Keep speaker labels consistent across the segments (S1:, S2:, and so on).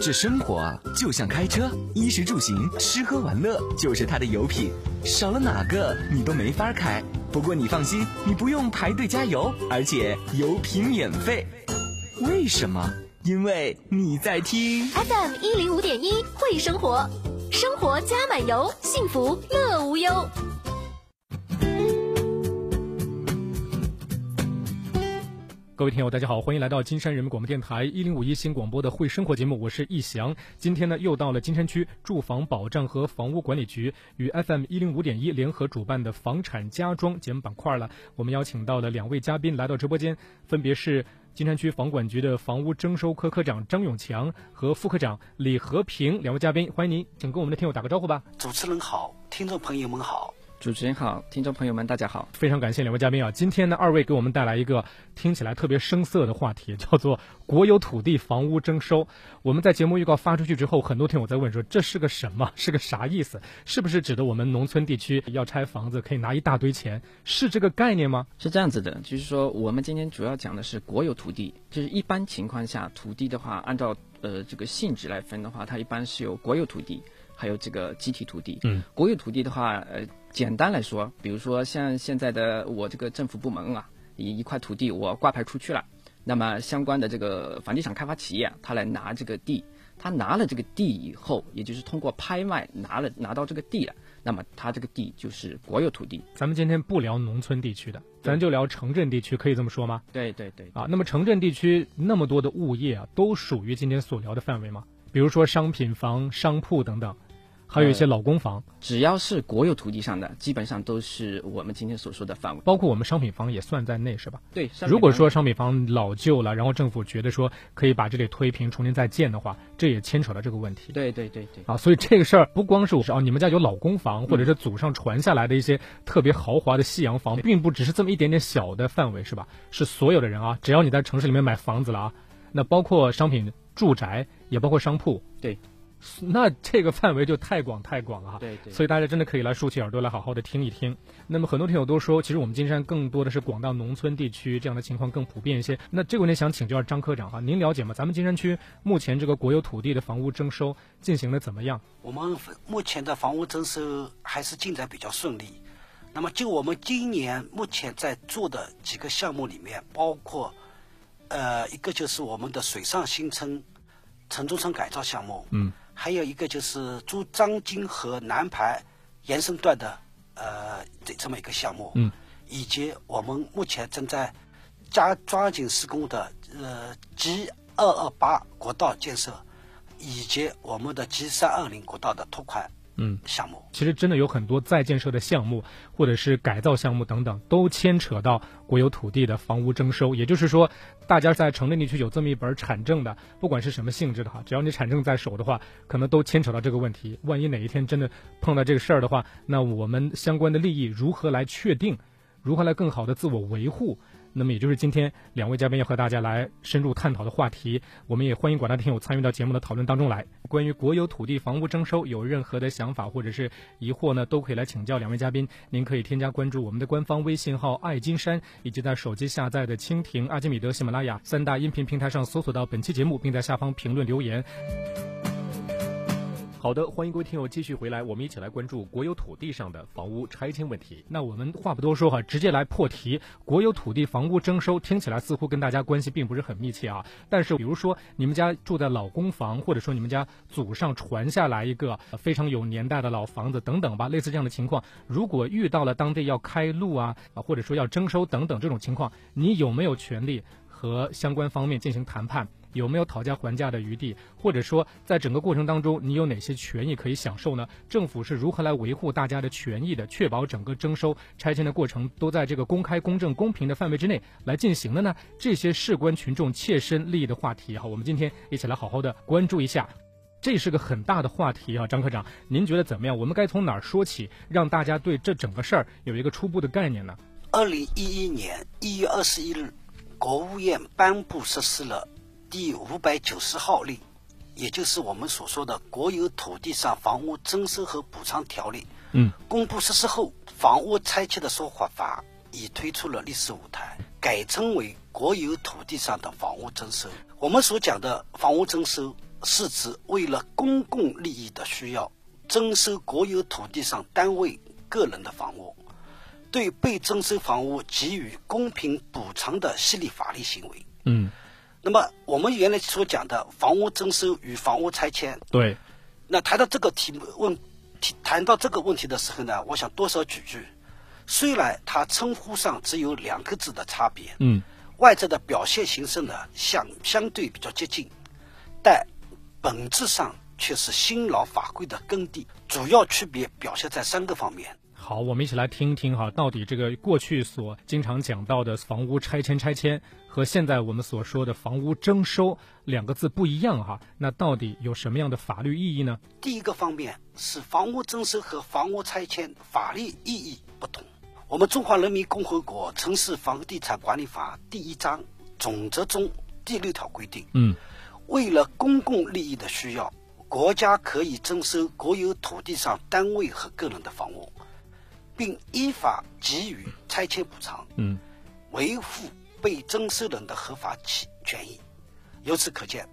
S1: 这生活啊，就像开车，衣食住行、吃喝玩乐，就是它的油品，少了哪个你都没法开。不过你放心，你不用排队加油，而且油品免费。为什么？因为你在听
S2: FM 一零五点一会生活，生活加满油，幸福乐无忧。
S3: 各位听友，大家好，欢迎来到金山人民广播电台一零五一新广播的会生活节目，我是易翔。今天呢，又到了金山区住房保障和房屋管理局与 FM 一零五点一联合主办的房产家装节目板块了。我们邀请到了两位嘉宾来到直播间，分别是金山区房管局的房屋征收科科长张永强和副科长李和平两位嘉宾，欢迎您，请跟我们的听友打个招呼吧。
S4: 主持人好，听众朋友们好。
S5: 主持人好，听众朋友们大家好，
S3: 非常感谢两位嘉宾啊！今天呢，二位给我们带来一个听起来特别生涩的话题，叫做国有土地房屋征收。我们在节目预告发出去之后，很多听友在问说这是个什么？是个啥意思？是不是指的我们农村地区要拆房子可以拿一大堆钱？是这个概念吗？
S5: 是这样子的，就是说我们今天主要讲的是国有土地，就是一般情况下土地的话，按照呃这个性质来分的话，它一般是有国有土地，还有这个集体土地。
S3: 嗯，
S5: 国有土地的话，呃。简单来说，比如说像现在的我这个政府部门啊，一一块土地我挂牌出去了，那么相关的这个房地产开发企业他来拿这个地，他拿了这个地以后，也就是通过拍卖拿了拿到这个地了，那么他这个地就是国有土地。
S3: 咱们今天不聊农村地区的，咱就聊城镇地区，可以这么说吗？
S5: 对对对。
S3: 啊，那么城镇地区那么多的物业啊，都属于今天所聊的范围吗？比如说商品房、商铺等等。还有一些老公房，
S5: 只要是国有土地上的，基本上都是我们今天所说的范围，
S3: 包括我们商品房也算在内，是吧？
S5: 对。
S3: 如果说商品房老旧了，然后政府觉得说可以把这里推平，重新再建的话，这也牵扯到这个问题。
S5: 对对对对。
S3: 啊，所以这个事儿不光是我哦，你们家有老公房，或者是祖上传下来的一些特别豪华的西洋房，并不只是这么一点点小的范围，是吧？是所有的人啊，只要你在城市里面买房子了啊，那包括商品住宅，也包括商铺。
S5: 对。
S3: 那这个范围就太广太广了哈，
S5: 对对，
S3: 所以大家真的可以来竖起耳朵来好好的听一听。那么很多听友都说，其实我们金山更多的是广大农村地区这样的情况更普遍一些。那这个问题想请教张科长哈，您了解吗？咱们金山区目前这个国有土地的房屋征收进行的怎么样？
S4: 我们目前的房屋征收还是进展比较顺利。那么就我们今年目前在做的几个项目里面，包括呃一个就是我们的水上新村城中村改造项目，
S3: 嗯。
S4: 还有一个就是珠张金河南排延伸段的呃这这么一个项目，
S3: 嗯，
S4: 以及我们目前正在加抓紧施工的呃 G 二二八国道建设，以及我们的 G 三二零国道的拓宽。
S3: 嗯，
S4: 项目
S3: 其实真的有很多再建设的项目，或者是改造项目等等，都牵扯到国有土地的房屋征收。也就是说，大家在城镇地区有这么一本产证的，不管是什么性质的哈，只要你产证在手的话，可能都牵扯到这个问题。万一哪一天真的碰到这个事儿的话，那我们相关的利益如何来确定？如何来更好的自我维护？那么也就是今天两位嘉宾要和大家来深入探讨的话题，我们也欢迎广大听友参与到节目的讨论当中来。关于国有土地房屋征收有任何的想法或者是疑惑呢，都可以来请教两位嘉宾。您可以添加关注我们的官方微信号“爱金山”，以及在手机下载的蜻蜓、阿基米德、喜马拉雅三大音频平台上搜索到本期节目，并在下方评论留言。好的，欢迎各位听友继续回来，我们一起来关注国有土地上的房屋拆迁问题。那我们话不多说哈，直接来破题。国有土地房屋征收听起来似乎跟大家关系并不是很密切啊。但是，比如说你们家住在老公房，或者说你们家祖上传下来一个非常有年代的老房子等等吧，类似这样的情况，如果遇到了当地要开路啊，或者说要征收等等这种情况，你有没有权利和相关方面进行谈判？有没有讨价还价的余地，或者说在整个过程当中，你有哪些权益可以享受呢？政府是如何来维护大家的权益的，确保整个征收拆迁的过程都在这个公开、公正、公平的范围之内来进行的呢？这些事关群众切身利益的话题哈，我们今天一起来好好的关注一下。这是个很大的话题啊，张科长，您觉得怎么样？我们该从哪儿说起，让大家对这整个事儿有一个初步的概念呢？
S4: 二零一一年一月二十一日，国务院颁布实施了。第五百九十号令，也就是我们所说的《国有土地上房屋征收和补偿条例》，
S3: 嗯，
S4: 公布实施后，房屋拆迁的说法法已推出了历史舞台，改称为《国有土地上的房屋征收》。我们所讲的房屋征收，是指为了公共利益的需要，征收国有土地上单位、个人的房屋，对被征收房屋给予公平补偿的系列法律行为。
S3: 嗯，
S4: 那么我们原来所讲的房屋征收与房屋拆迁，
S3: 对，
S4: 那谈到这个题目问题，谈到这个问题的时候呢，我想多少举句。虽然它称呼上只有两个字的差别，
S3: 嗯，
S4: 外在的表现形式呢相相对比较接近，但本质上却是新老法规的耕地。主要区别表现在三个方面。
S3: 好，我们一起来听听哈，到底这个过去所经常讲到的房屋拆迁拆迁和现在我们所说的房屋征收两个字不一样哈，那到底有什么样的法律意义呢？
S4: 第一个方面是房屋征收和房屋拆迁法律意义不同。我们中华人民共和国城市房地产管理法第一章总则中第六条规定，
S3: 嗯，
S4: 为了公共利益的需要，国家可以征收国有土地上单位和个人的房屋，并依法给予拆迁补偿，
S3: 嗯，
S4: 维护被征收人的合法权权益。由此可见，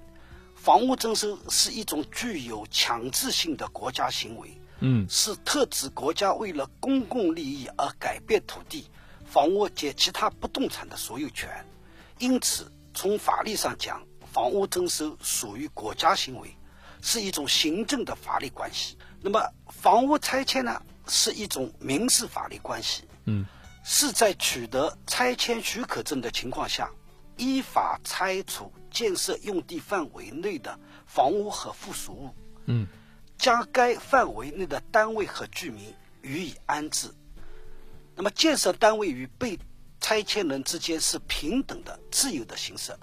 S4: 房屋征收是一种具有强制性的国家行为。
S3: 嗯，
S4: 是特指国家为了公共利益而改变土地、房屋及其他不动产的所有权。因此，从法律上讲，房屋征收属于国家行为，是一种行政的法律关系。那么，房屋拆迁呢，是一种民事法律关系。
S3: 嗯，
S4: 是在取得拆迁许可证的情况下，依法拆除建设用地范围内的房屋和附属物。
S3: 嗯。
S4: 将该范围内的单位和居民予以安置。那么，建设单位与被拆迁人之间是平等的、自由的形式，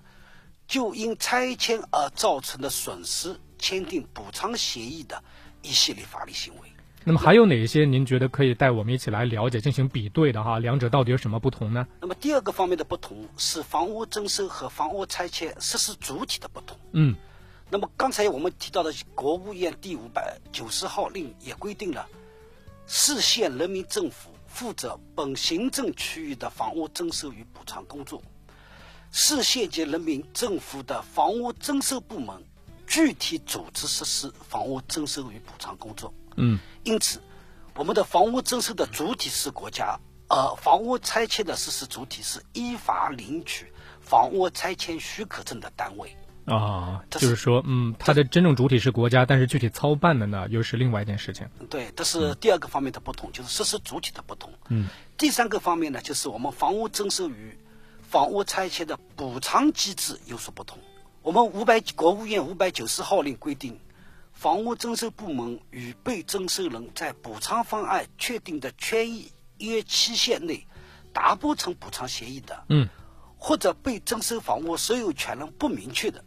S4: 就因拆迁而造成的损失签订补偿协议的一系列法律行为。
S3: 那么，还有哪一些您觉得可以带我们一起来了解、进行比对的哈？两者到底有什么不同呢？
S4: 那么，第二个方面的不同是房屋征收和房屋拆迁实施主体的不同。
S3: 嗯。
S4: 那么刚才我们提到的国务院第五百九十号令也规定了，市县人民政府负责本行政区域的房屋征收与补偿工作，市县级人民政府的房屋征收部门具体组织实施房屋征收与补偿工作。
S3: 嗯，
S4: 因此，我们的房屋征收的主体是国家，呃房屋拆迁的实施主体是依法领取房屋拆迁许可证的单位。
S3: 啊，就是说，嗯，它的真正主体是国家，但是具体操办的呢，又是另外一件事情。
S4: 对，这是第二个方面的不同，就是实施主体的不同。
S3: 嗯，
S4: 第三个方面呢，就是我们房屋征收与房屋拆迁的补偿机制有所不同。我们五百国务院五百九十号令规定，房屋征收部门与被征收人在补偿方案确定的权益约期限内达不成补偿协议的，
S3: 嗯，
S4: 或者被征收房屋所有权人不明确的。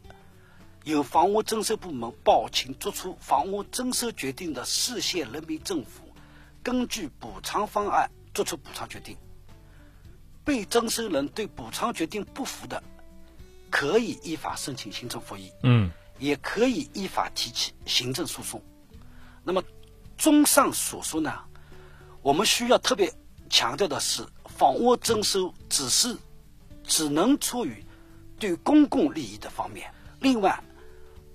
S4: 由房屋征收部门报请作出房屋征收决定的市县人民政府，根据补偿方案作出补偿决定。被征收人对补偿决定不服的，可以依法申请行政复议，
S3: 嗯，
S4: 也可以依法提起行政诉讼。那么，综上所述呢，我们需要特别强调的是，房屋征收只是只能出于对公共利益的方面，另外。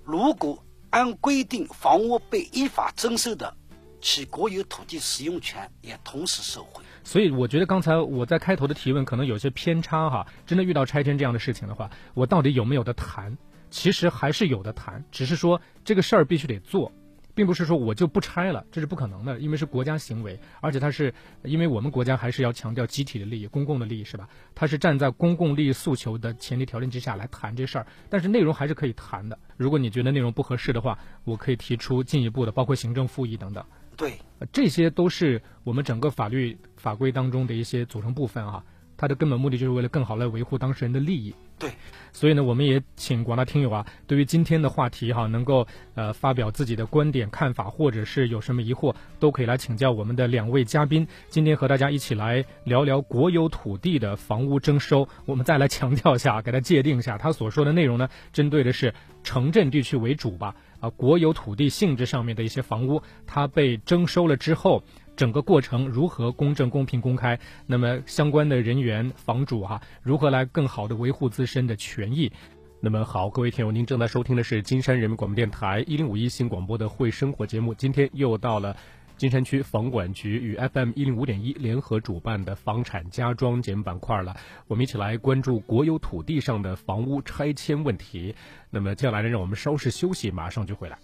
S4: 如果按规定房屋被依法征收的，其国有土地使用权也同时受惠。
S3: 所以我觉得刚才我在开头的提问可能有些偏差哈。真的遇到拆迁这样的事情的话，我到底有没有的谈？其实还是有的谈，只是说这个事儿必须得做。并不是说我就不拆了，这是不可能的，因为是国家行为，而且它是因为我们国家还是要强调集体的利益、公共的利益，是吧？它是站在公共利益诉求的前提条件之下来谈这事儿，但是内容还是可以谈的。如果你觉得内容不合适的话，我可以提出进一步的，包括行政复议等等。
S4: 对，
S3: 这些都是我们整个法律法规当中的一些组成部分啊。它的根本目的就是为了更好来维护当事人的利益。
S4: 对，
S3: 所以呢，我们也请广大听友啊，对于今天的话题哈，能够呃发表自己的观点看法，或者是有什么疑惑，都可以来请教我们的两位嘉宾。今天和大家一起来聊聊国有土地的房屋征收。我们再来强调一下，给他界定一下，他所说的内容呢，针对的是城镇地区为主吧？啊，国有土地性质上面的一些房屋，它被征收了之后。整个过程如何公正、公平、公开？那么相关的人员、房主哈，如何来更好的维护自身的权益？那么好，各位听友，您正在收听的是金山人民广播电台一零五一新广播的《会生活》节目。今天又到了金山区房管局与 FM 一零五点一联合主办的房产家装节目板块了。我们一起来关注国有土地上的房屋拆迁问题。那么接下来呢，让我们稍事休息，马上就回来。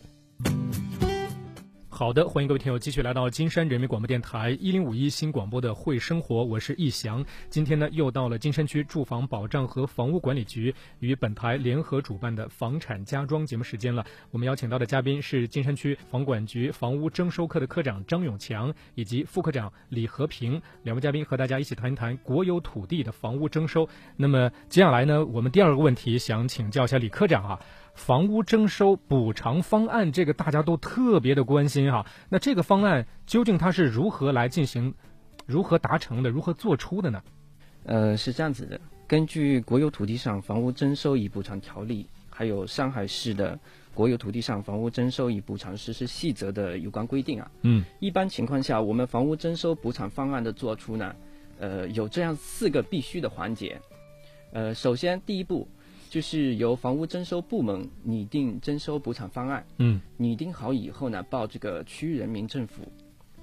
S3: 好的，欢迎各位听友继续来到金山人民广播电台一零五一新广播的会生活，我是易翔。今天呢，又到了金山区住房保障和房屋管理局与本台联合主办的房产家装节目时间了。我们邀请到的嘉宾是金山区房管局房屋征收科的科长张永强以及副科长李和平两位嘉宾，和大家一起谈一谈国有土地的房屋征收。那么接下来呢，我们第二个问题想请教一下李科长啊。房屋征收补偿方案，这个大家都特别的关心哈。那这个方案究竟它是如何来进行、如何达成的、如何做出的呢？
S5: 呃，是这样子的，根据《国有土地上房屋征收与补偿条例》，还有上海市的《国有土地上房屋征收与补偿实施细则》的有关规定啊，
S3: 嗯，
S5: 一般情况下，我们房屋征收补偿方案的做出呢，呃，有这样四个必须的环节。呃，首先第一步。就是由房屋征收部门拟定征收补偿方案，
S3: 嗯，
S5: 拟定好以后呢，报这个区人民政府，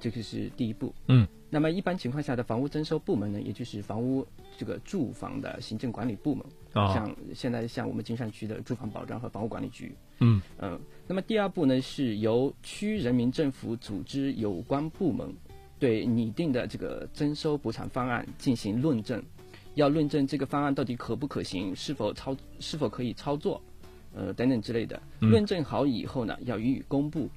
S5: 这个是第一步，
S3: 嗯。
S5: 那么一般情况下的房屋征收部门呢，也就是房屋这个住房的行政管理部门，像现在像我们金山区的住房保障和房屋管理局，
S3: 嗯
S5: 嗯。那么第二步呢，是由区人民政府组织有关部门对拟定的这个征收补偿方案进行论证。要论证这个方案到底可不可行，是否操是否可以操作，呃等等之类的。论证好以后呢，要予以公布。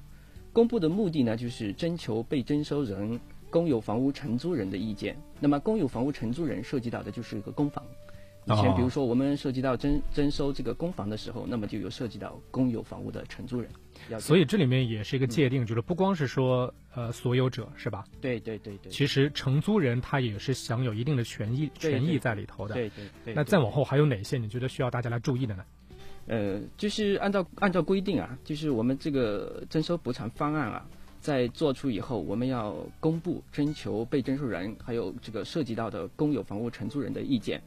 S5: 公布的目的呢，就是征求被征收人、公有房屋承租人的意见。那么，公有房屋承租人涉及到的就是一个公房。以前，比如说我们涉及到征征收这个公房的时候，那么就有涉及到公有房屋的承租人。
S3: 所以这里面也是一个界定，就是不光是说呃所有者是吧？
S5: 对对对对。
S3: 其实承租人他也是享有一定的权益权益在里头的。
S5: 对对对。
S3: 那再往后还有哪些你觉得需要大家来注意的呢？
S5: 呃，就是按照按照规定啊，就是我们这个征收补偿方案啊，在做出以后，我们要公布征求被征收人还有这个涉及到的公有房屋承租人的意见。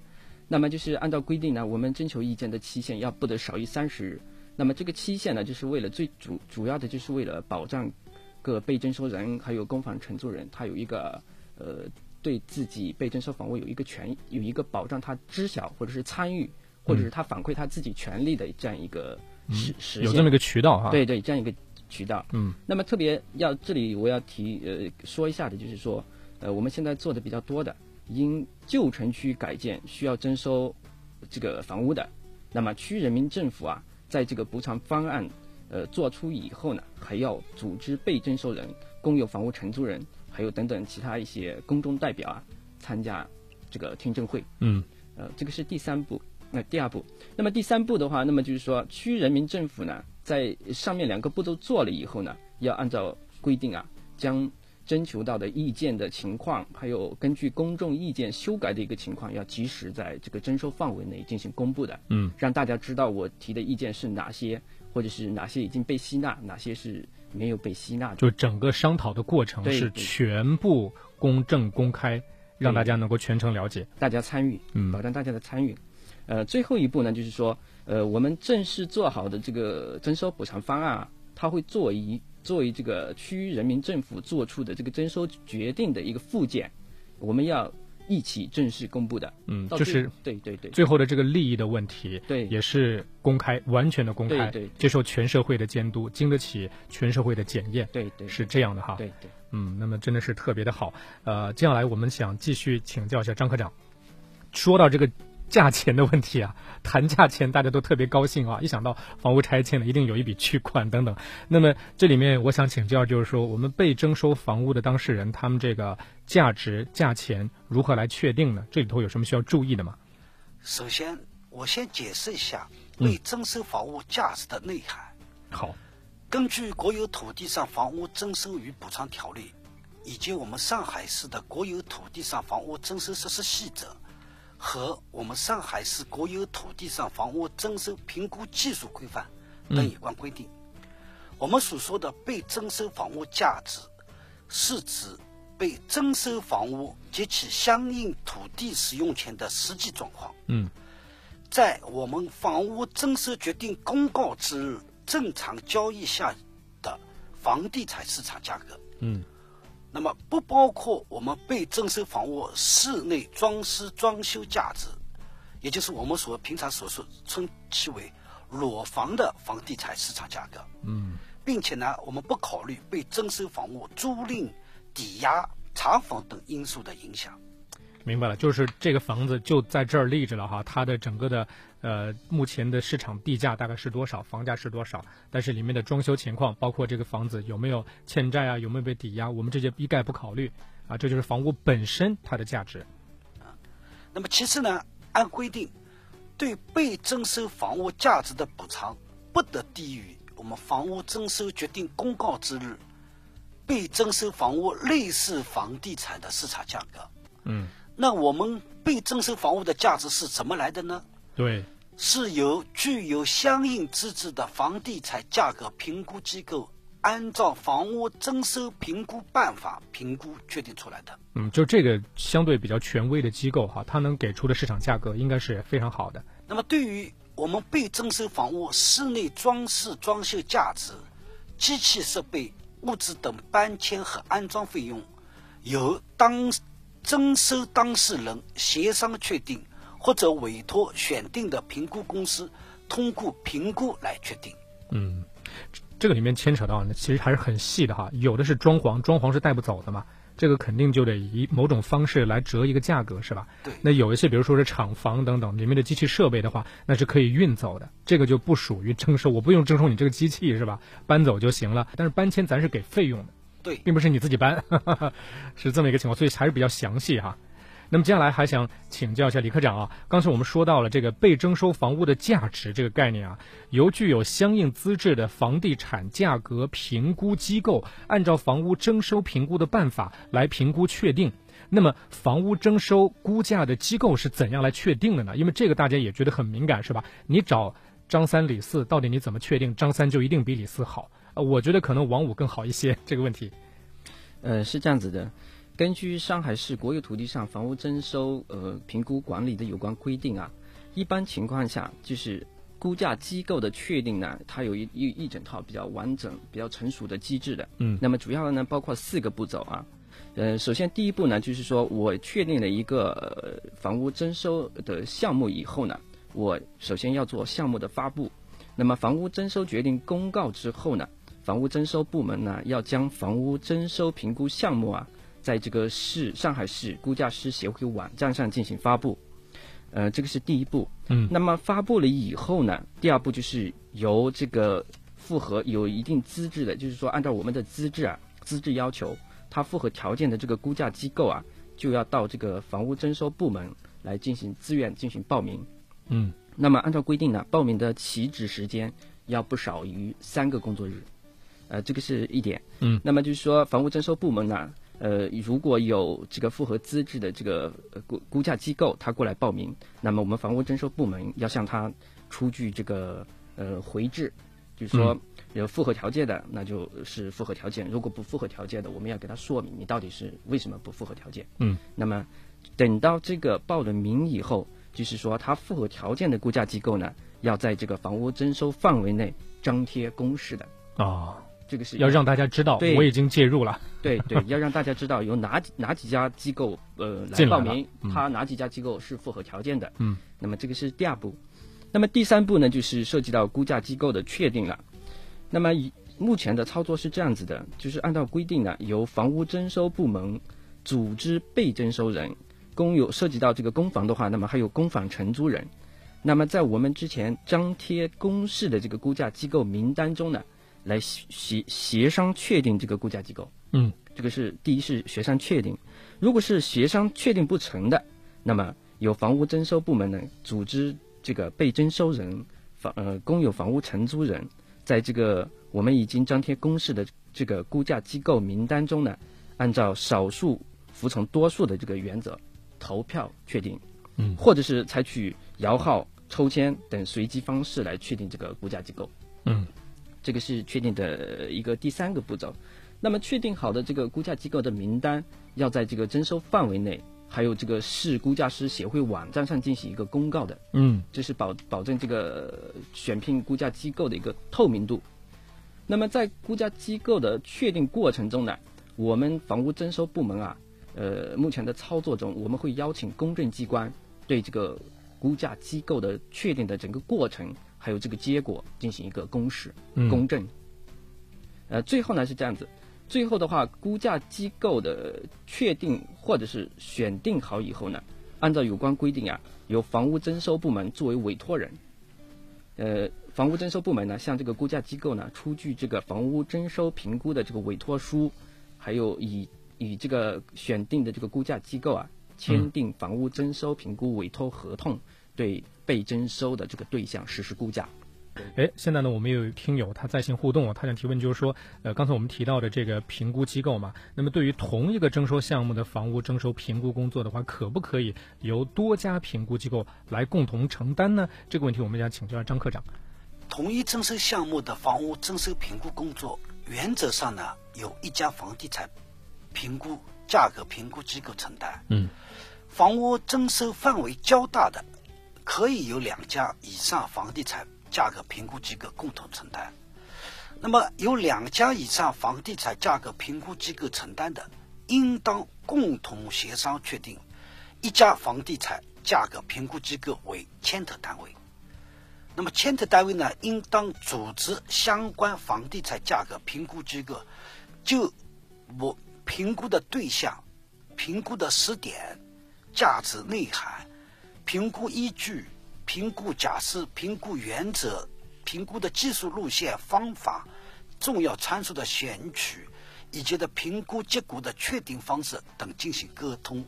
S5: 那么就是按照规定呢，我们征求意见的期限要不得少于三十日。那么这个期限呢，就是为了最主主要的就是为了保障各被征收人还有公房承租人，他有一个呃对自己被征收房屋有一个权有一个保障，他知晓或者是参与，或者是他反馈他自己权利的这样一个实实
S3: 有这么一个渠道哈。
S5: 对对，这样一个渠道。
S3: 嗯。
S5: 那么特别要这里我要提呃说一下的就是说呃我们现在做的比较多的。因旧城区改建需要征收这个房屋的，那么区人民政府啊，在这个补偿方案呃做出以后呢，还要组织被征收人、公有房屋承租人，还有等等其他一些公众代表啊，参加这个听证会。
S3: 嗯，
S5: 呃，这个是第三步。那第二步，那么第三步的话，那么就是说区人民政府呢，在上面两个步骤做了以后呢，要按照规定啊，将。征求到的意见的情况，还有根据公众意见修改的一个情况，要及时在这个征收范围内进行公布的。
S3: 嗯，
S5: 让大家知道我提的意见是哪些，或者是哪些已经被吸纳，哪些是没有被吸纳的。
S3: 就整个商讨的过程是全部公正公开，让大家能够全程了解，
S5: 大家参与，
S3: 嗯，
S5: 保障大家的参与。呃，最后一步呢，就是说，呃，我们正式做好的这个征收补偿方案啊，它会作为。作为这个区人民政府做出的这个征收决定的一个附件，我们要一起正式公布的。
S3: 嗯，就是
S5: 对对对，
S3: 最后的这个利益的问题，
S5: 对，
S3: 也是公开，完全的公开，
S5: 对对，
S3: 接受全社会的监督，经得起全社会的检验。
S5: 对对，
S3: 是这样的哈。
S5: 对对，
S3: 嗯，那么真的是特别的好。呃，接下来我们想继续请教一下张科长，说到这个。价钱的问题啊，谈价钱大家都特别高兴啊！一想到房屋拆迁了，一定有一笔巨款等等。那么这里面我想请教，就是说我们被征收房屋的当事人，他们这个价值价钱如何来确定呢？这里头有什么需要注意的吗？
S4: 首先，我先解释一下被征收房屋价值的内涵。
S3: 好，
S4: 根据《国有土地上房屋征收与补偿条例》以及我们上海市的《国有土地上房屋征收实施细则》。和我们上海市国有土地上房屋征收评估技术规范等有关规定，我们所说的被征收房屋价值，是指被征收房屋及其相应土地使用权的实际状况。
S3: 嗯，
S4: 在我们房屋征收决定公告之日正常交易下的房地产市场价格。
S3: 嗯，
S4: 那么不包括我们被征收房屋室内装饰装修价值，也就是我们所平常所说称其为裸房的房地产市场价格。
S3: 嗯，
S4: 并且呢，我们不考虑被征收房屋租赁、抵押、查房等因素的影响。
S3: 明白了，就是这个房子就在这儿立着了哈，它的整个的呃目前的市场地价大概是多少，房价是多少，但是里面的装修情况，包括这个房子有没有欠债啊，有没有被抵押，我们这些一概不考虑啊，这就是房屋本身它的价值。
S4: 那么其次呢，按规定，对被征收房屋价值的补偿不得低于我们房屋征收决定公告之日被征收房屋类似房地产的市场价格。
S3: 嗯，
S4: 那我们被征收房屋的价值是怎么来的呢？
S3: 对，
S4: 是由具有相应资质的房地产价格评估机构按照房屋征收评估办法评估确定出来的。
S3: 嗯，就这个相对比较权威的机构哈，它能给出的市场价格应该是非常好的。
S4: 那么，对于我们被征收房屋室内装饰装修价值、机器设备、物资等搬迁和安装费用，由当征收当事人协商确定，或者委托选定的评估公司通过评估来确定。
S3: 嗯，这这个里面牵扯到呢，其实还是很细的哈。有的是装潢，装潢是带不走的嘛，这个肯定就得以某种方式来折一个价格，是吧？
S4: 对
S3: 那有一些，比如说是厂房等等，里面的机器设备的话，那是可以运走的，这个就不属于征收，我不用征收你这个机器是吧？搬走就行了。但是搬迁咱是给费用的，
S4: 对，
S3: 并不是你自己搬，是这么一个情况，所以还是比较详细哈。那么接下来还想请教一下李科长啊，刚才我们说到了这个被征收房屋的价值这个概念啊，由具有相应资质的房地产价格评估机构按照房屋征收评估的办法来评估确定。那么房屋征收估价的机构是怎样来确定的呢？因为这个大家也觉得很敏感，是吧？你找张三李四，到底你怎么确定张三就一定比李四好？呃，我觉得可能王五更好一些。这个问题，
S5: 呃，是这样子的，根据上海市国有土地上房屋征收呃评估管理的有关规定啊，一般情况下就是估价机构的确定呢，它有一一一整套比较完整、比较成熟的机制的。
S3: 嗯
S5: 那么主要呢包括四个步骤啊。呃，首先第一步呢，就是说我确定了一个、呃、房屋征收的项目以后呢，我首先要做项目的发布。那么房屋征收决定公告之后呢，房屋征收部门呢要将房屋征收评估项目啊，在这个市上海市估价师协会网站上进行发布。呃，这个是第一步。
S3: 嗯
S5: 那么发布了以后呢，第二步就是由这个符合有一定资质的，就是说按照我们的资质啊资质要求，它符合条件的这个估价机构啊，就要到这个房屋征收部门来进行自愿进行报名。
S3: 嗯
S5: 那么按照规定呢，报名的起止时间要不少于三个工作日，呃，这个是一点。
S3: 嗯
S5: 那么就是说，房屋征收部门呢，呃，如果有这个符合资质的这个呃估估价机构，他过来报名，那么我们房屋征收部门要向他出具这个呃回执，就是说有符合条件的，那就是符合条件；如果不符合条件的，我们要给他说明你到底是为什么不符合条件。
S3: 嗯，
S5: 那么等到这个报了名以后，就是说他符合条件的估价机构呢，要在这个房屋征收范围内张贴公示的，
S3: 啊，
S5: 这个是
S3: 要让大家知道我已经介入了。
S5: 对对，要让大家知道有哪几哪几家机构呃 来报名，
S3: 嗯
S5: 他哪几家机构是符合条件的。
S3: 嗯，
S5: 那么这个是第二步。那么第三步呢，就是涉及到估价机构的确定了。那么以目前的操作是这样子的，就是按照规定呢，由房屋征收部门组织被征收人，公有涉及到这个公房的话，那么还有公房承租人。那么在我们之前张贴公示的这个估价机构名单中呢，来协协协商确定这个估价机构。
S3: 嗯，
S5: 这个是第一是协商确定，如果是协商确定不成的，那么由房屋征收部门呢组织这个被征收人房呃公有房屋承租人，在这个我们已经张贴公示的这个估价机构名单中呢，按照少数服从多数的这个原则投票确定，
S3: 嗯
S5: 或者是采取摇号、抽签等随机方式来确定这个估价机构。
S3: 嗯
S5: 这个是确定的一个第三个步骤。那么确定好的这个估价机构的名单，要在这个征收范围内还有这个市估价师协会网站上进行一个公告的。
S3: 嗯
S5: 这是保保证这个选聘估价机构的一个透明度。那么在估价机构的确定过程中呢，我们房屋征收部门啊，呃，目前的操作中，我们会邀请公证机关对这个估价机构的确定的整个过程，还有这个结果进行一个公示、
S3: 嗯
S5: 公证。呃，最后呢是这样子，最后的话，估价机构的确定或者是选定好以后呢，按照有关规定啊，由房屋征收部门作为委托人。呃，房屋征收部门呢，向这个估价机构呢出具这个房屋征收评估的这个委托书，还有以以这个选定的这个估价机构啊签订房屋征收评估委托合同，对被征收的这个对象实施估价。
S3: 哎，现在呢，我们有听友他在线互动，他想提问就是说，呃，刚才我们提到的这个评估机构嘛，那么对于同一个征收项目的房屋征收评估工作的话，可不可以由多家评估机构来共同承担呢？这个问题我们想请教张科长。
S4: 同一征收项目的房屋征收评估工作，原则上呢，由一家房地产评估价格评估机构承担。
S3: 嗯，
S4: 房屋征收范围较大的，可以由两家以上房地产价格评估机构共同承担。那么，由两家以上房地产价格评估机构承担的，应当共同协商确定一家房地产价格评估机构为牵头单位。那么牵头单位呢，应当组织相关房地产价格评估机构，就我评估的对象、评估的时点、价值内涵、评估依据、评估假设、评估原则、评估的技术路线、方法、重要参数的选取，以及的评估结果的确定方式等进行沟通，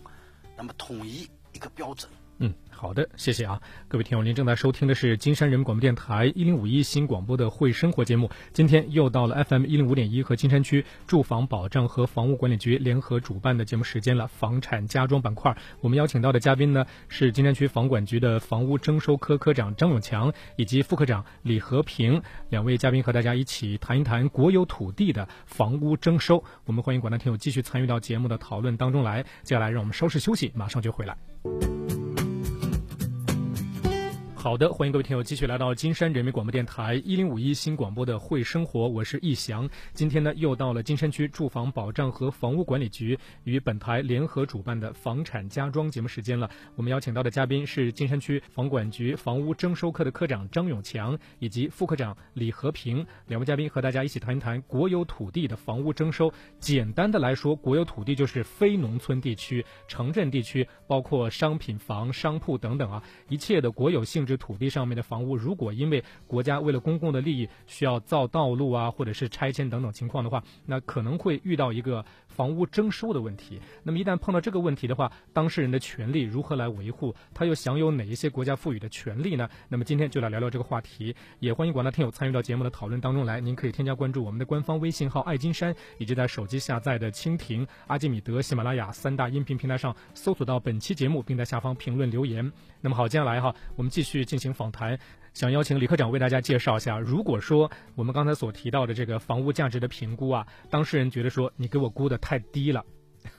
S4: 那么统一一个标准。
S3: 嗯，好的，谢谢啊，各位听友，您正在收听的是金山人民广播电台一零五一新广播的会生活节目。今天又到了 FM 一零五点一和金山区住房保障和房屋管理局联合主办的节目时间了，房产家装板块。我们邀请到的嘉宾呢是金山区房管局的房屋征收科科长张永强以及副科长李和平两位嘉宾，和大家一起谈一谈国有土地的房屋征收。我们欢迎广大听友继续参与到节目的讨论当中来。接下来让我们稍事休息，马上就回来。好的，欢迎各位听友继续来到金山人民广播电台一零五一新广播的会生活，我是易翔。今天呢，又到了金山区住房保障和房屋管理局与本台联合主办的房产家装节目时间了。我们邀请到的嘉宾是金山区房管局房屋征收科的科长张永强以及副科长李和平两位嘉宾，和大家一起谈一谈国有土地的房屋征收。简单的来说，国有土地就是非农村地区、城镇地区，包括商品房、商铺等等啊，一切的国有性质。土地上面的房屋，如果因为国家为了公共的利益需要造道路啊，或者是拆迁等等情况的话，那可能会遇到一个房屋征收的问题。那么一旦碰到这个问题的话，当事人的权利如何来维护？他又享有哪一些国家赋予的权利呢？那么今天就来聊聊这个话题。也欢迎广大听友参与到节目的讨论当中来。您可以添加关注我们的官方微信号“爱金山”，以及在手机下载的蜻蜓、阿基米德、喜马拉雅三大音频平台上搜索到本期节目，并在下方评论留言。那么好，接下来哈，我们继续。进行访谈，想邀请李科长为大家介绍一下。如果说我们刚才所提到的这个房屋价值的评估啊，当事人觉得说你给我估的太低了，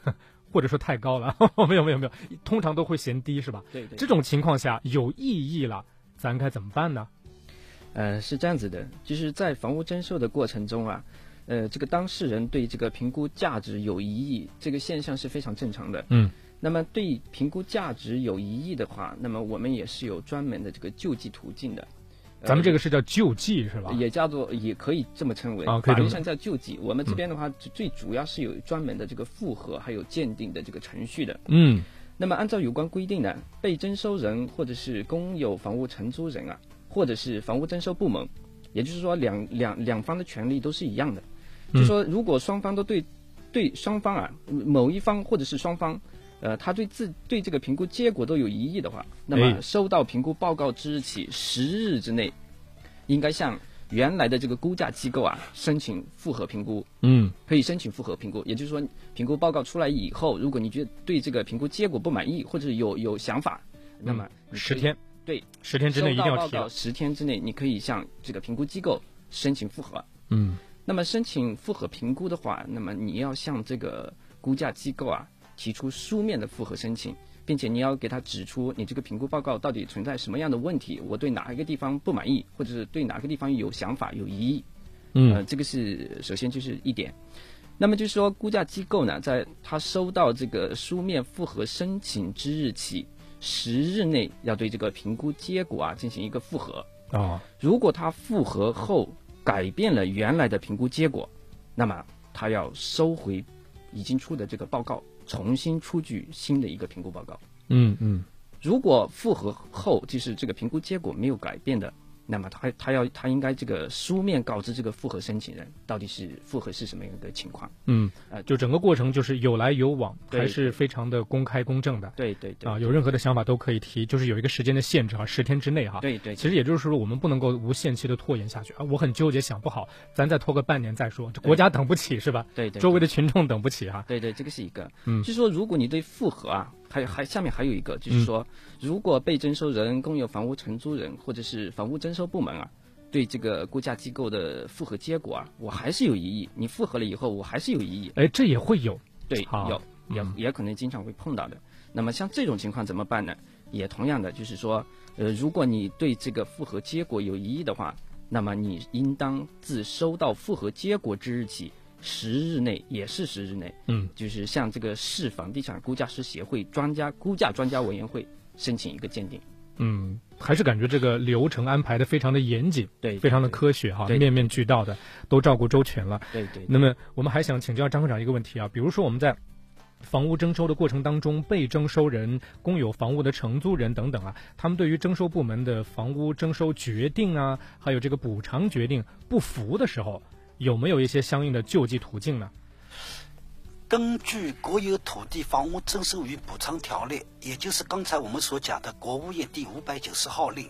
S3: 或者说太高了，没有没有没有，通常都会嫌低是吧？
S5: 对对。
S3: 这种情况下有异议了，咱该怎么办呢？
S5: 呃，是这样子的，就是在房屋征收的过程中啊，呃，这个当事人对这个评估价值有异议，这个现象是非常正常的。
S3: 嗯。
S5: 那么对评估价值有疑义的话，那么我们也是有专门的这个救济途径的。
S3: 咱们这个是叫救济是吧？
S5: 也叫做也可以这么称为，
S3: 啊，
S5: 法律上叫救济。我们这边的话，最主要是有专门的这个复核还有鉴定的这个程序的。
S3: 嗯。
S5: 那么按照有关规定呢，被征收人或者是公有房屋承租人啊，或者是房屋征收部门，也就是说两两两方的权利都是一样的。就说如果双方都对对双方啊某一方或者是双方。呃，他对自对这个评估结果都有疑议的话，那么收到评估报告之日起十日之内，应该向原来的这个估价机构啊申请复核评估。
S3: 嗯，
S5: 可以申请复核评估，也就是说，评估报告出来以后，如果你觉得对这个评估结果不满意，或者有有想法，那么
S3: 十天
S5: 对
S3: 十天之内一定要提。
S5: 十天之内，你可以向这个评估机构申请复核。
S3: 嗯，
S5: 那么申请复核评估的话，那么你要向这个估价机构啊。提出书面的复核申请，并且你要给他指出你这个评估报告到底存在什么样的问题，我对哪一个地方不满意，或者是对哪个地方有想法有疑义。
S3: 嗯
S5: 呃，这个是首先就是一点。那么就是说，估价机构呢，在他收到这个书面复核申请之日起十日内，要对这个评估结果啊进行一个复核。
S3: 啊，
S5: 如果他复核后改变了原来的评估结果，那么他要收回已经出的这个报告，重新出具新的一个评估报告。
S3: 嗯嗯
S5: 如果复核后就是这个评估结果没有改变的，那么他他要他应该这个书面告知这个复核申请人到底是复核是什么样的情况。
S3: 嗯
S5: 呃，
S3: 就整个过程就是有来有往，还是非常的公开公正的。
S5: 对对对
S3: 啊，有任何的想法都可以提，就是有一个时间的限制啊，十天之内哈。
S5: 对对，
S3: 其实也就是说，我们不能够无限期的拖延下去啊！我很纠结，想不好，咱再拖个半年再说，这国家等不起是吧？
S5: 对对
S3: 周围的群众等不起哈。
S5: 对对，这个是一个。
S3: 嗯
S5: 就是说，如果你对复核啊，还还下面还有一个，就是说，如果被征收人、公有房屋承租人或者是房屋征收部门啊，对这个估价机构的复核结果啊，我还是有异议，你复核了以后，我还是有异议，
S3: 哎，这也会有。
S5: 对，有也
S3: 嗯
S5: 也可能经常会碰到的。那么像这种情况怎么办呢？也同样的，就是说，呃，如果你对这个复核结果有异议的话，那么你应当自收到复核结果之日起十日内，也是十日内，
S3: 嗯，
S5: 就是向这个市房地产估价师协会专家估价专家委员会申请一个鉴定。
S3: 嗯，还是感觉这个流程安排的非常的严谨，
S5: 对，
S3: 非常的科学哈，
S5: 对
S3: 面面俱到的，都照顾周全了。
S5: 对对。
S3: 那么我们还想请教张科长一个问题啊，比如说我们在房屋征收的过程当中，被征收人、公有房屋的承租人等等啊，他们对于征收部门的房屋征收决定啊，还有这个补偿决定不服的时候，有没有一些相应的救济途径呢？
S4: 根据《国有土地房屋征收与补偿条例》，也就是刚才我们所讲的国务院第五百九十号令，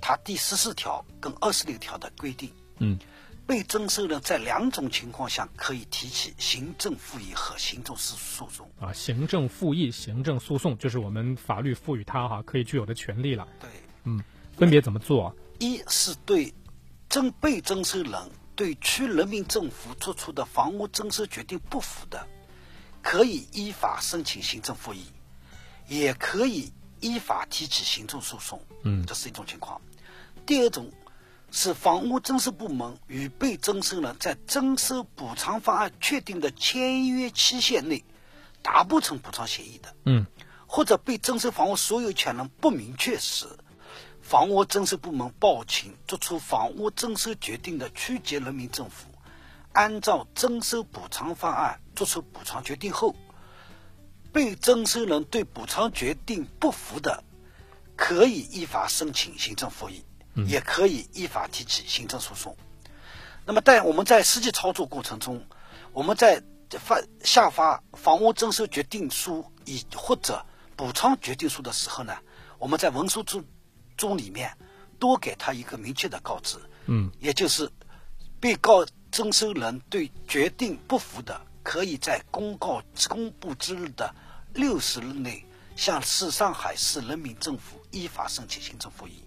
S4: 它第十四条跟二十六条的规定，
S3: 嗯，
S4: 被征收人在两种情况下可以提起行政复议和行政诉诉讼。
S3: 啊，行政复议、行政诉讼，就是我们法律赋予他哈可以具有的权利了。
S4: 对，嗯
S3: 分别怎么做啊？
S4: 一是对征被征收人对区人民政府作出的房屋征收决定不服的，可以依法申请行政复议，也可以依法提起行政诉讼。
S3: 嗯
S4: 这是一种情况。第二种是房屋征收部门与被征收人在征收补偿方案确定的签约期限内达不成补偿协议的，
S3: 嗯
S4: 或者被征收房屋所有权人不明确时，房屋征收部门报请作出房屋征收决定的区级人民政府，按照征收补偿方案作出补偿决定后，被征收人对补偿决定不服的，可以依法申请行政复议，也可以依法提起行政诉讼。那么，在我们在实际操作过程中，我们在发下发房屋征收决定书以或者补偿决定书的时候呢，我们在文书中中里面多给他一个明确的告知，
S3: 嗯
S4: 也就是被告征收人对决定不服的，可以在公告公布之日的六十日内向市上海市人民政府依法申请行政复议，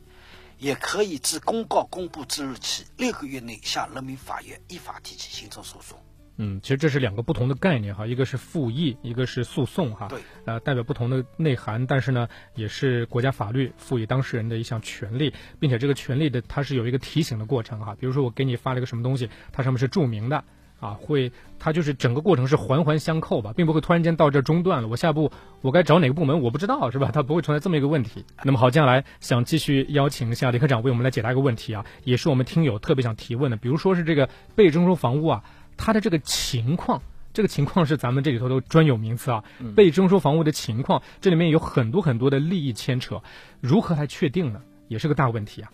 S4: 也可以自公告公布之日起六个月内向人民法院依法提起行政诉讼。
S3: 嗯，其实这是两个不同的概念哈，一个是复议，一个是诉讼哈。
S4: 对，
S3: 呃，代表不同的内涵，但是呢，也是国家法律赋予当事人的一项权利，并且这个权利的它是有一个提醒的过程哈。比如说我给你发了一个什么东西，它上面是注明的啊，会它就是整个过程是环环相扣吧，并不会突然间到这中断了，我下一步我该找哪个部门我不知道是吧？它不会存在这么一个问题。那么好，接下来想继续邀请一下李科长为我们来解答一个问题啊，也是我们听友特别想提问的，比如说是这个被征收房屋啊，它的这个情况。这个情况是咱们这里头的专有名词啊，被征收房屋的情况，这里面有很多很多的利益牵扯，如何来确定呢？也是个大问题啊。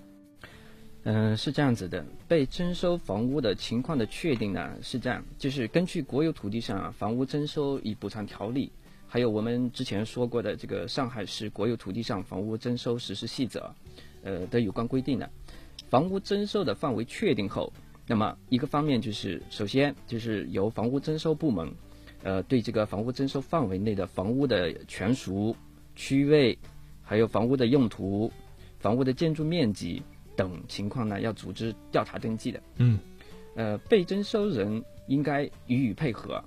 S5: 嗯、是这样子的，被征收房屋的情况的确定呢是这样，就是根据国有土地上啊房屋征收与补偿条例，还有我们之前说过的这个上海市国有土地上房屋征收实施细则，呃的有关规定呢，房屋征收的范围确定后，那么一个方面就是首先就是由房屋征收部门，呃对这个房屋征收范围内的房屋的权属、区位，还有房屋的用途、房屋的建筑面积。等情况呢，要组织调查登记的。
S3: 嗯，
S5: 呃，被征收人应该予以配合。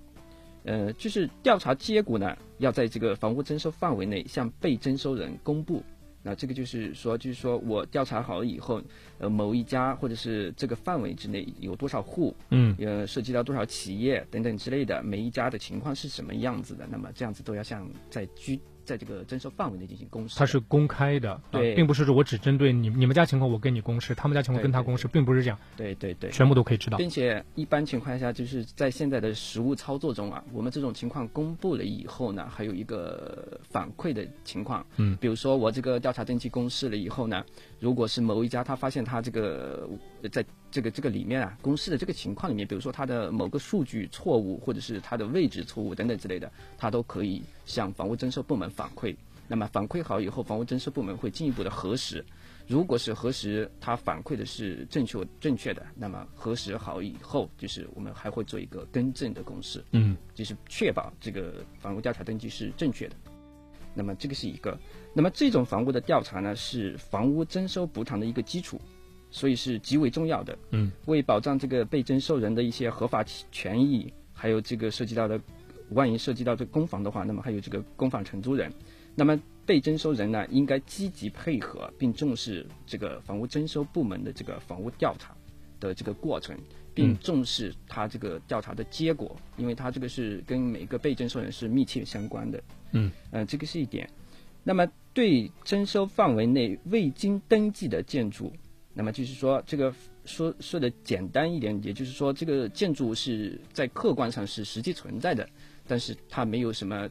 S5: 呃，就是调查结果呢，要在这个房屋征收范围内向被征收人公布。那这个就是说，就是说我调查好了以后，呃，某一家或者是这个范围之内有多少户，
S3: 嗯，
S5: 呃，涉及到多少企业等等之类的，每一家的情况是什么样子的，那么这样子都要向在居。在这个征收范围内进行公示，
S3: 它是公开的，
S5: 对，
S3: 并不是说我只针对你你们家情况我跟你公示，他们家情况跟他公示，并不是这样，
S5: 对对对，
S3: 全部都可以知道，
S5: 并且一般情况下就是在现在的实务操作中啊，我们这种情况公布了以后呢，还有一个反馈的情况，
S3: 嗯，
S5: 比如说我这个调查登记公示了以后呢，如果是某一家他发现他这个在这个这个里面啊公示的这个情况里面，比如说它的某个数据错误或者是它的位置错误等等之类的，它都可以向房屋征收部门反馈。那么反馈好以后，房屋征收部门会进一步的核实，如果是核实它反馈的是正确正确的，那么核实好以后，就是我们还会做一个更正的公示，
S3: 嗯，
S5: 就是确保这个房屋调查登记是正确的。那么这个是一个，那么这种房屋的调查呢，是房屋征收补偿的一个基础，所以是极为重要的。
S3: 嗯，
S5: 为保障这个被征收人的一些合法权益，还有这个涉及到的，万一涉及到这公房的话，那么还有这个公房承租人。那么被征收人呢，应该积极配合，并重视这个房屋征收部门的这个房屋调查的这个过程，并重视他这个调查的结果，因为他这个是跟每个被征收人是密切相关的。
S3: 嗯，
S5: 呃，这个是一点。那么对征收范围内未经登记的建筑，那么就是说这个说说的简单一点，也就是说这个建筑是在客观上是实际存在的，但是它没有什么。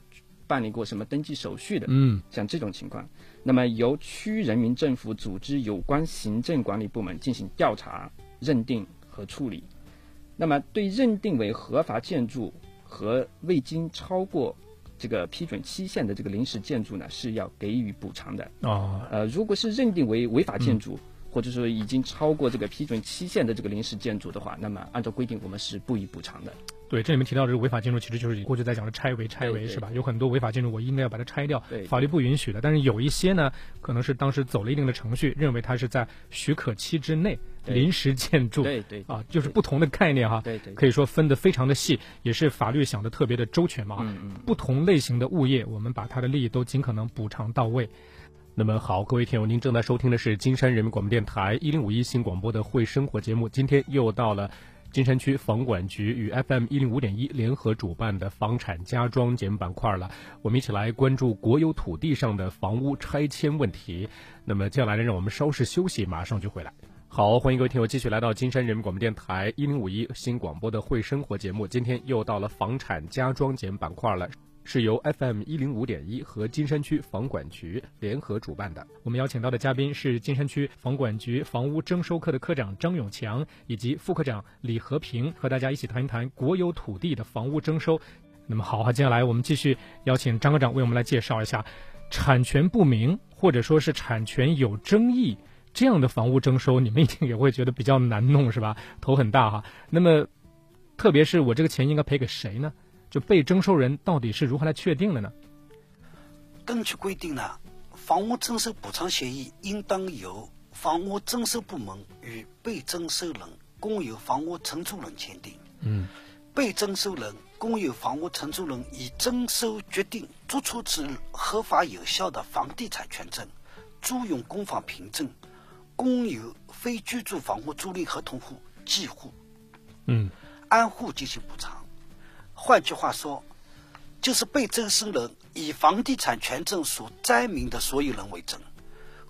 S5: 办理过什么登记手续的？
S3: 嗯，
S5: 像这种情况，那么由区人民政府组织有关行政管理部门进行调查、认定和处理。那么对认定为合法建筑和未经超过这个批准期限的这个临时建筑呢，是要给予补偿的。
S3: 哦，
S5: 呃，如果是认定为违法建筑，或者说已经超过这个批准期限的这个临时建筑的话，那么按照规定我们是不予补偿的。
S3: 对，这里面提到这个违法建筑，其实就是过去在讲的拆违、拆违是吧？有很多违法建筑，我应该要把它拆掉，法律不允许的。但是有一些呢，可能是当时走了一定的程序，认为它是在许可期之内临时建筑，
S5: 对对
S3: 啊，就是不同的概念哈。
S5: 对对，
S3: 可以说分得非常的细，也是法律想的特别的周全嘛。
S5: 嗯嗯。
S3: 不同类型的物业，我们把它的利益都尽可能补偿到位。那么好，各位听友，您正在收听的是金山人民广播电台一零五一新广播的会生活节目，今天又到了。金山区房管局与 FM 一零五点一联合主办的房产加装减板块了，我们一起来关注国有土地上的房屋拆迁问题。那么接下来呢，让我们稍事休息，马上就回来。好，欢迎各位听友继续来到金山人民广播电台一零五一新广播的会生活节目，今天又到了房产加装减板块了。是由 FM 一零五点一和金山区房管局联合主办的。我们邀请到的嘉宾是金山区房管局房屋征收科的科长张永强以及副科长李和平，和大家一起谈一谈国有土地的房屋征收。那么好，接下来我们继续邀请张科长为我们来介绍一下产权不明或者说是产权有争议这样的房屋征收，你们一定也会觉得比较难弄，是吧？头很大哈。那么，特别是我这个钱应该赔给谁呢？就被征收人到底是如何来确定的呢？
S4: 根据规定呢，房屋征收补偿协议应当由房屋征收部门与被征收人、共有房屋承租人签订。
S3: 嗯，
S4: 被征收人、共有房屋承租人以征收决定作出之合法有效的房地产权证、租用公房凭证、公有非居住房屋租赁合同户记户。
S3: 嗯，
S4: 按户进行补偿。换句话说，就是被征收人以房地产权证所载明的所有人为证，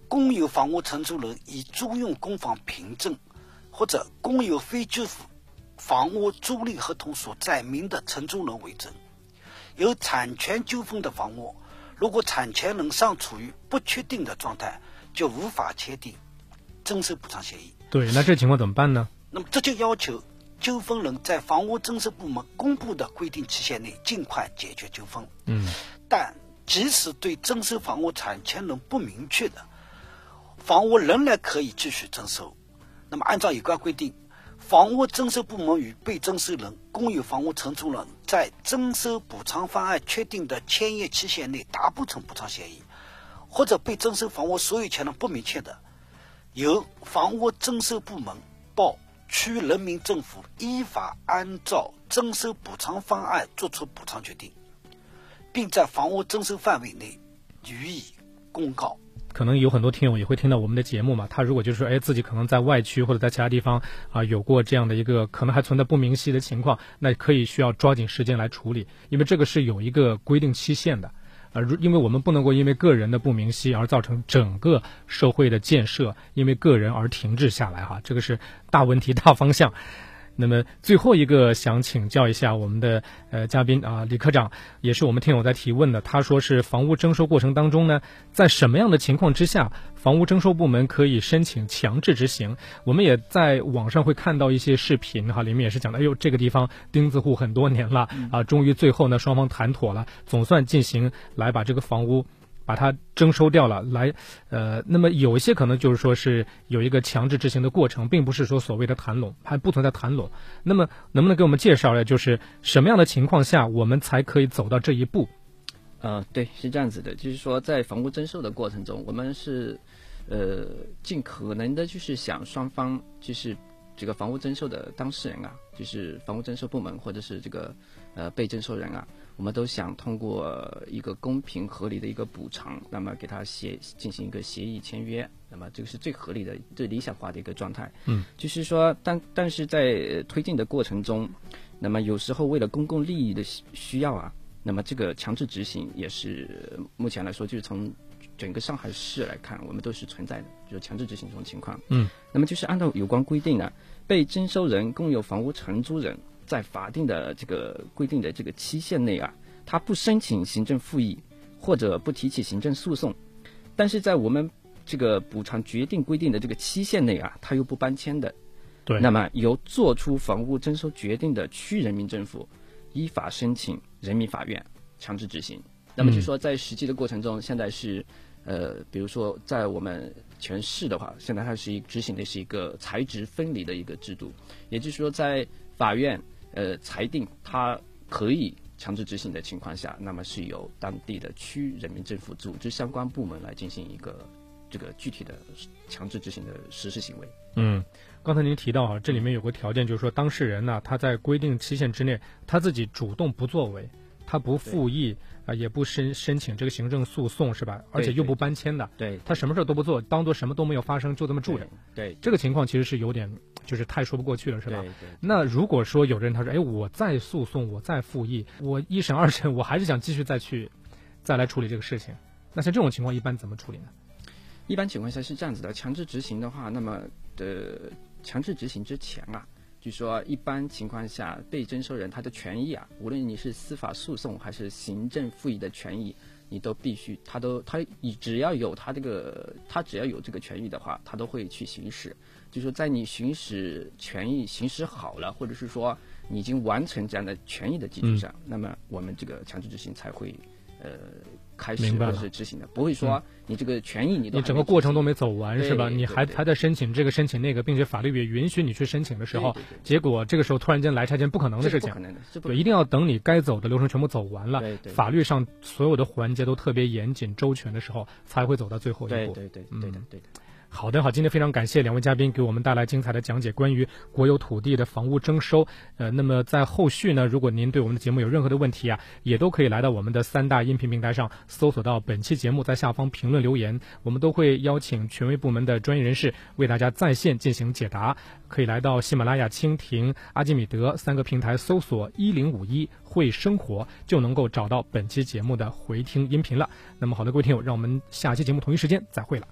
S4: 公有房屋承租人以租用公房凭证或者公有非居住房屋租赁合同所载明的承租人为证。有产权纠纷的房屋，如果产权人尚处于不确定的状态，就无法签订征收补偿协议。
S3: 对，那这情况怎么办呢？
S4: 那么这就要求。纠纷人在房屋征收部门公布的规定期限内尽快解决纠纷。
S3: 嗯，
S4: 但即使对征收房屋产权人不明确的房屋，仍然可以继续征收。那么，按照有关规定，房屋征收部门与被征收人、公有房屋承租人在征收补偿方案确定的签约期限内达不成补偿协议，或者被征收房屋所有权人不明确的，由房屋征收部门报。区人民政府依法按照征收补偿方案作出补偿决定，并在房屋征收范围内予以公告。
S3: 可能有很多听友也会听到我们的节目嘛，他如果就是说，哎，自己可能在外区或者在其他地方啊有过这样的一个可能还存在不明晰的情况，那可以需要抓紧时间来处理，因为这个是有一个规定期限的。呃，因为我们不能够因为个人的不明晰而造成整个社会的建设因为个人而停滞下来哈，这个是大问题大方向。那么最后一个想请教一下我们的呃嘉宾啊，李科长，也是我们听友在提问的。他说是房屋征收过程当中呢，在什么样的情况之下，房屋征收部门可以申请强制执行？我们也在网上会看到一些视频哈，里面也是讲的，哎呦，这个地方钉子户很多年了啊，终于最后呢双方谈妥了，总算进行来把这个房屋。把它征收掉了，来，呃，那么有一些可能就是说是有一个强制执行的过程，并不是说所谓的谈拢，还不存在谈拢。那么能不能给我们介绍一下，就是什么样的情况下我们才可以走到这一步？
S5: 呃，对，是这样子的，就是说在房屋征收的过程中，我们是呃尽可能的，就是想双方就是这个房屋征收的当事人啊，就是房屋征收部门或者是这个呃被征收人啊。我们都想通过一个公平合理的一个补偿，那么给他协进行一个协议签约，那么这个是最合理的、最理想化的一个状态。
S3: 嗯，
S5: 就是说，但但是在推进的过程中，那么有时候为了公共利益的需要啊，那么这个强制执行也是目前来说，就是从整个上海市来看，我们都是存在的，就是强制执行这种情况。
S3: 嗯，
S5: 那么就是按照有关规定呢，被征收人共有房屋承租人。在法定的这个规定的这个期限内啊，他不申请行政复议或者不提起行政诉讼，但是在我们这个补偿决定规定的这个期限内啊，他又不搬迁的，
S3: 对，
S5: 那么由作出房屋征收决定的区人民政府依法申请人民法院强制执行。那么就说在实际的过程中，现在是呃，比如说在我们全市的话，现在它是一执行的是一个财职分离的一个制度，也就是说在法院。呃，裁定他可以强制执行的情况下，那么是由当地的区人民政府组织相关部门来进行一个这个具体的强制执行的实施行为。
S3: 嗯，刚才您提到啊，这里面有个条件，就是说当事人呢，他在规定期限之内，他自己主动不作为，他不复议啊，也不申申请这个行政诉讼，是吧？而且又不搬迁的，
S5: 对，
S3: 他什么事都不做，当做什么都没有发生，就这么住着。
S5: 对，
S3: 这个情况其实是有点。就是太说不过去了，是吧？
S5: 对对。
S3: 那如果说有人他说，哎，我再诉讼，我再复议，我一审二审，我还是想继续再去，再来处理这个事情，那像这种情况一般怎么处理呢？
S5: 一般情况下是这样子的，强制执行的话，那么的强制执行之前啊，就说一般情况下被征收人他的权益啊，无论你是司法诉讼还是行政复议的权益，你都必须他都他只要有他这个他只要有这个权益的话，他都会去行使。就说在你行使权益行使好了，或者是说你已经完成这样的权益的基础上，那么我们这个强制执行才会呃开始执行的，不会说你这个权益你
S3: 你整个过程都没走完是吧？你还还在申请这个申请那个，并且法律也允许你去申请的时候，结果这个时候突然间来拆迁，不可能的事情，不
S5: 可能的，
S3: 对，一定要等你该走的流程全部走完了，法律上所有的环节都特别严谨周全的时候，才会走到最后一
S5: 步。对对对，对的对的。
S3: 好的，好，今天非常感谢两位嘉宾给我们带来精彩的讲解，关于国有土地的房屋征收。呃，那么在后续呢，如果您对我们的节目有任何的问题啊，也都可以来到我们的三大音频平台上搜索到本期节目，在下方评论留言，我们都会邀请权威部门的专业人士为大家在线进行解答。可以来到喜马拉雅、蜻蜓、阿基米德三个平台搜索一零五一会生活，就能够找到本期节目的回听音频了。那么好的，各位听友，让我们下期节目同一时间再会了。